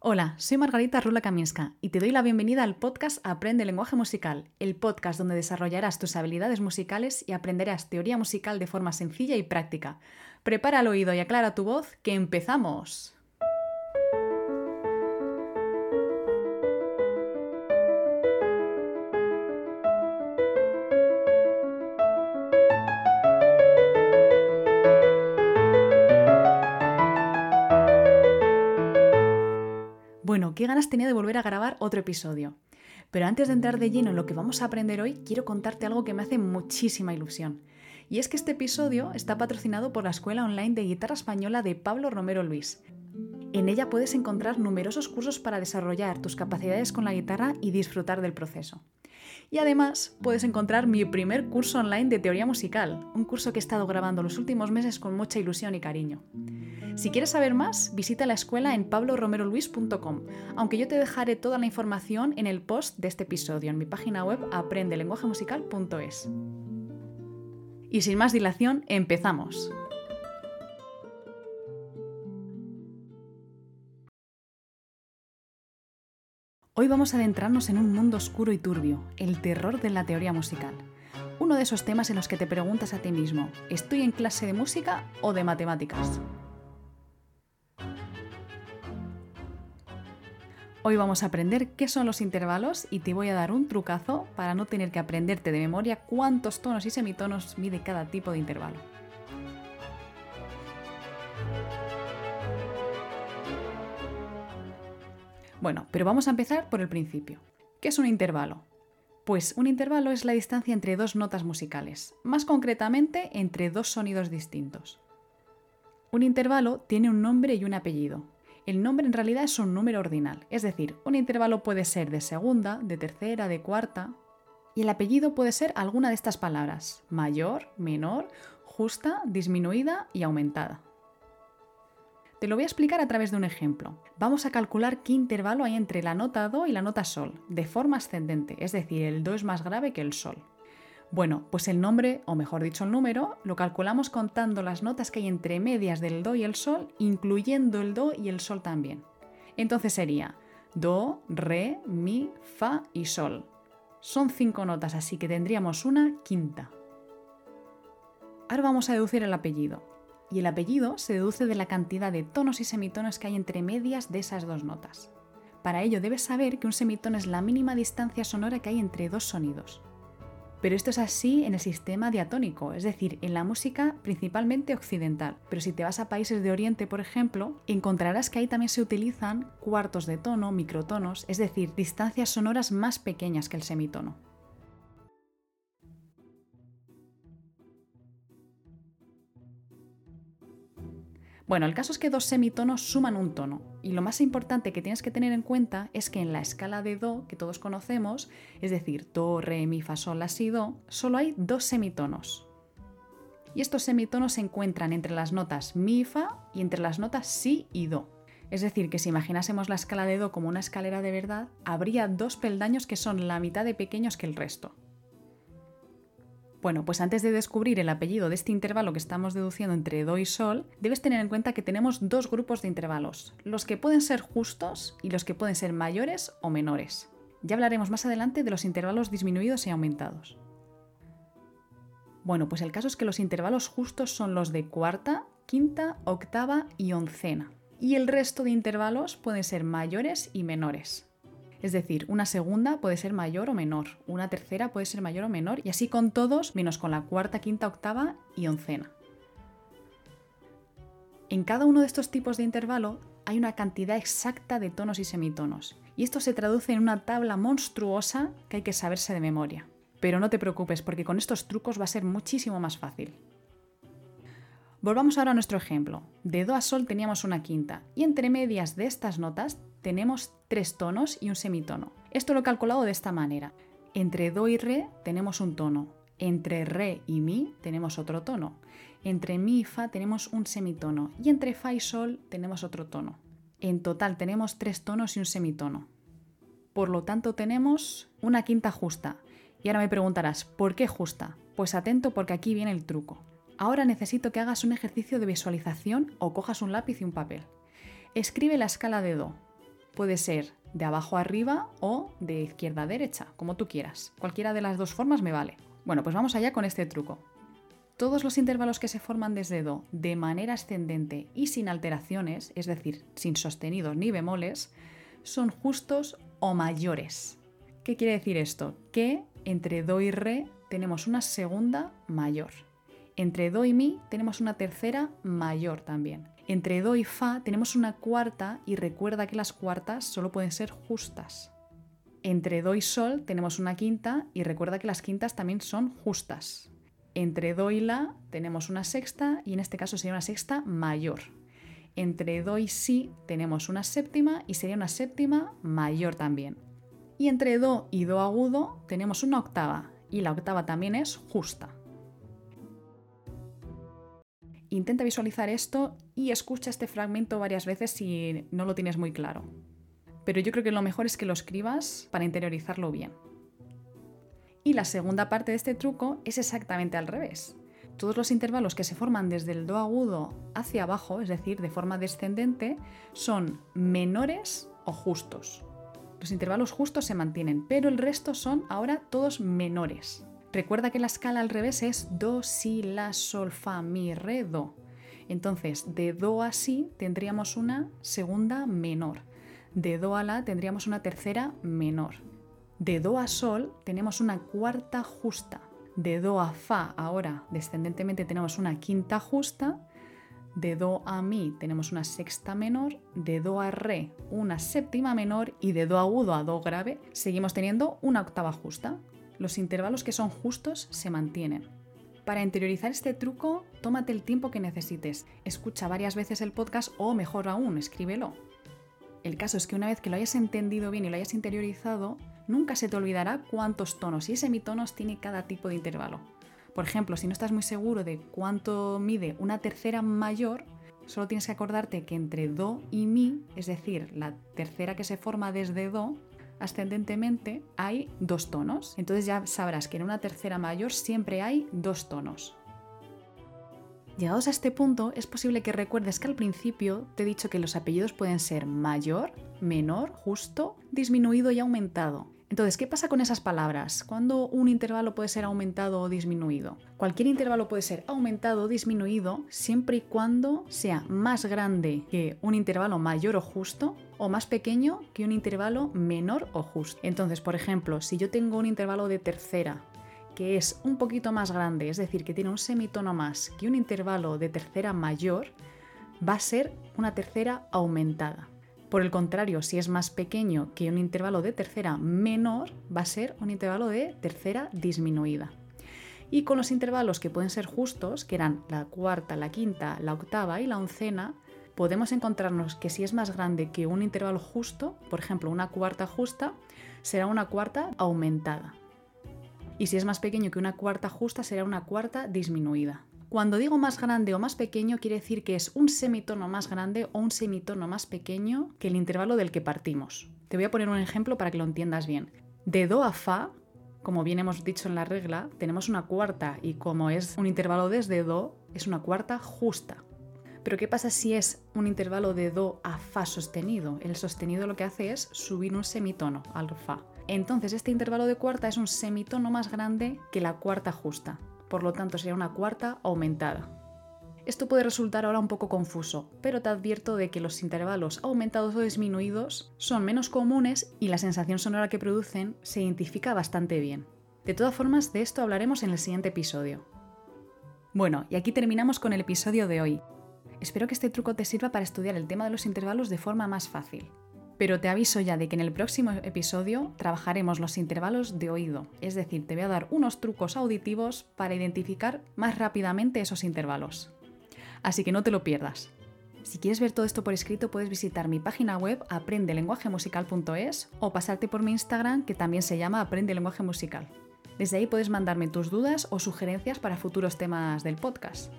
Hola, soy Margarita Rula Kaminska y te doy la bienvenida al podcast Aprende lenguaje musical, el podcast donde desarrollarás tus habilidades musicales y aprenderás teoría musical de forma sencilla y práctica. Prepara el oído y aclara tu voz, que empezamos. Qué ganas tenía de volver a grabar otro episodio. Pero antes de entrar de lleno en lo que vamos a aprender hoy, quiero contarte algo que me hace muchísima ilusión. Y es que este episodio está patrocinado por la Escuela Online de Guitarra Española de Pablo Romero Luis. En ella puedes encontrar numerosos cursos para desarrollar tus capacidades con la guitarra y disfrutar del proceso. Y además puedes encontrar mi primer curso online de teoría musical, un curso que he estado grabando los últimos meses con mucha ilusión y cariño. Si quieres saber más, visita la escuela en pabloromeroluis.com, aunque yo te dejaré toda la información en el post de este episodio en mi página web aprendelenguajemusical.es. Y sin más dilación, empezamos. Hoy vamos a adentrarnos en un mundo oscuro y turbio, el terror de la teoría musical. Uno de esos temas en los que te preguntas a ti mismo, ¿estoy en clase de música o de matemáticas? Hoy vamos a aprender qué son los intervalos y te voy a dar un trucazo para no tener que aprenderte de memoria cuántos tonos y semitonos mide cada tipo de intervalo. Bueno, pero vamos a empezar por el principio. ¿Qué es un intervalo? Pues un intervalo es la distancia entre dos notas musicales, más concretamente entre dos sonidos distintos. Un intervalo tiene un nombre y un apellido, el nombre en realidad es un número ordinal, es decir, un intervalo puede ser de segunda, de tercera, de cuarta, y el apellido puede ser alguna de estas palabras, mayor, menor, justa, disminuida y aumentada. Te lo voy a explicar a través de un ejemplo. Vamos a calcular qué intervalo hay entre la nota Do y la nota Sol, de forma ascendente, es decir, el Do es más grave que el Sol. Bueno, pues el nombre, o mejor dicho el número, lo calculamos contando las notas que hay entre medias del Do y el Sol, incluyendo el Do y el Sol también. Entonces sería Do, Re, Mi, Fa y Sol. Son cinco notas, así que tendríamos una quinta. Ahora vamos a deducir el apellido. Y el apellido se deduce de la cantidad de tonos y semitonos que hay entre medias de esas dos notas. Para ello debes saber que un semitono es la mínima distancia sonora que hay entre dos sonidos. Pero esto es así en el sistema diatónico, es decir, en la música principalmente occidental. Pero si te vas a países de Oriente, por ejemplo, encontrarás que ahí también se utilizan cuartos de tono, microtonos, es decir, distancias sonoras más pequeñas que el semitono. Bueno, el caso es que dos semitonos suman un tono. Y lo más importante que tienes que tener en cuenta es que en la escala de Do que todos conocemos, es decir, Do, Re, Mi, Fa, Sol, La, Si, Do, solo hay dos semitonos. Y estos semitonos se encuentran entre las notas Mi, Fa y entre las notas Si y Do. Es decir, que si imaginásemos la escala de Do como una escalera de verdad, habría dos peldaños que son la mitad de pequeños que el resto. Bueno, pues antes de descubrir el apellido de este intervalo que estamos deduciendo entre Do y Sol, debes tener en cuenta que tenemos dos grupos de intervalos, los que pueden ser justos y los que pueden ser mayores o menores. Ya hablaremos más adelante de los intervalos disminuidos y aumentados. Bueno, pues el caso es que los intervalos justos son los de cuarta, quinta, octava y oncena. Y el resto de intervalos pueden ser mayores y menores. Es decir, una segunda puede ser mayor o menor, una tercera puede ser mayor o menor, y así con todos, menos con la cuarta, quinta, octava y oncena. En cada uno de estos tipos de intervalo hay una cantidad exacta de tonos y semitonos, y esto se traduce en una tabla monstruosa que hay que saberse de memoria. Pero no te preocupes, porque con estos trucos va a ser muchísimo más fácil. Volvamos ahora a nuestro ejemplo. De Do a Sol teníamos una quinta, y entre medias de estas notas tenemos tres tonos y un semitono. Esto lo he calculado de esta manera. Entre Do y Re tenemos un tono. Entre Re y Mi tenemos otro tono. Entre Mi y Fa tenemos un semitono. Y entre Fa y Sol tenemos otro tono. En total tenemos tres tonos y un semitono. Por lo tanto tenemos una quinta justa. Y ahora me preguntarás, ¿por qué justa? Pues atento porque aquí viene el truco. Ahora necesito que hagas un ejercicio de visualización o cojas un lápiz y un papel. Escribe la escala de Do, puede ser de abajo a arriba o de izquierda a derecha, como tú quieras. Cualquiera de las dos formas me vale. Bueno, pues vamos allá con este truco. Todos los intervalos que se forman desde Do de manera ascendente y sin alteraciones, es decir, sin sostenidos ni bemoles, son justos o mayores. ¿Qué quiere decir esto? Que entre Do y Re tenemos una segunda mayor. Entre Do y Mi tenemos una tercera mayor también. Entre Do y Fa tenemos una cuarta y recuerda que las cuartas solo pueden ser justas. Entre Do y Sol tenemos una quinta y recuerda que las quintas también son justas. Entre Do y La tenemos una sexta y en este caso sería una sexta mayor. Entre Do y Si tenemos una séptima y sería una séptima mayor también. Y entre Do y Do agudo tenemos una octava y la octava también es justa. Intenta visualizar esto y escucha este fragmento varias veces si no lo tienes muy claro. Pero yo creo que lo mejor es que lo escribas para interiorizarlo bien. Y la segunda parte de este truco es exactamente al revés. Todos los intervalos que se forman desde el do agudo hacia abajo, es decir, de forma descendente, son menores o justos. Los intervalos justos se mantienen, pero el resto son ahora todos menores. Recuerda que la escala al revés es do, si, la, sol, fa, mi, re, do. Entonces, de do a si tendríamos una segunda menor. De do a la tendríamos una tercera menor. De do a sol tenemos una cuarta justa. De do a fa ahora descendentemente tenemos una quinta justa. De do a mi tenemos una sexta menor. De do a re una séptima menor. Y de do agudo a do grave seguimos teniendo una octava justa los intervalos que son justos se mantienen. Para interiorizar este truco, tómate el tiempo que necesites. Escucha varias veces el podcast o mejor aún, escríbelo. El caso es que una vez que lo hayas entendido bien y lo hayas interiorizado, nunca se te olvidará cuántos tonos y semitonos tiene cada tipo de intervalo. Por ejemplo, si no estás muy seguro de cuánto mide una tercera mayor, solo tienes que acordarte que entre Do y Mi, es decir, la tercera que se forma desde Do, ascendentemente hay dos tonos. Entonces ya sabrás que en una tercera mayor siempre hay dos tonos. Llegados a este punto, es posible que recuerdes que al principio te he dicho que los apellidos pueden ser mayor, menor, justo, disminuido y aumentado. Entonces, ¿qué pasa con esas palabras? ¿Cuándo un intervalo puede ser aumentado o disminuido? Cualquier intervalo puede ser aumentado o disminuido siempre y cuando sea más grande que un intervalo mayor o justo o más pequeño que un intervalo menor o justo. Entonces, por ejemplo, si yo tengo un intervalo de tercera que es un poquito más grande, es decir, que tiene un semitono más que un intervalo de tercera mayor, va a ser una tercera aumentada. Por el contrario, si es más pequeño que un intervalo de tercera menor, va a ser un intervalo de tercera disminuida. Y con los intervalos que pueden ser justos, que eran la cuarta, la quinta, la octava y la oncena, podemos encontrarnos que si es más grande que un intervalo justo, por ejemplo una cuarta justa, será una cuarta aumentada. Y si es más pequeño que una cuarta justa, será una cuarta disminuida. Cuando digo más grande o más pequeño, quiere decir que es un semitono más grande o un semitono más pequeño que el intervalo del que partimos. Te voy a poner un ejemplo para que lo entiendas bien. De Do a Fa, como bien hemos dicho en la regla, tenemos una cuarta y como es un intervalo desde Do, es una cuarta justa. Pero ¿qué pasa si es un intervalo de Do a Fa sostenido? El sostenido lo que hace es subir un semitono al Fa. Entonces este intervalo de cuarta es un semitono más grande que la cuarta justa por lo tanto sería una cuarta aumentada. Esto puede resultar ahora un poco confuso, pero te advierto de que los intervalos aumentados o disminuidos son menos comunes y la sensación sonora que producen se identifica bastante bien. De todas formas, de esto hablaremos en el siguiente episodio. Bueno, y aquí terminamos con el episodio de hoy. Espero que este truco te sirva para estudiar el tema de los intervalos de forma más fácil. Pero te aviso ya de que en el próximo episodio trabajaremos los intervalos de oído, es decir, te voy a dar unos trucos auditivos para identificar más rápidamente esos intervalos. Así que no te lo pierdas. Si quieres ver todo esto por escrito, puedes visitar mi página web aprendelenguajemusical.es o pasarte por mi Instagram que también se llama Aprende Lenguaje Musical. Desde ahí puedes mandarme tus dudas o sugerencias para futuros temas del podcast.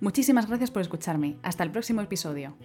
Muchísimas gracias por escucharme. Hasta el próximo episodio.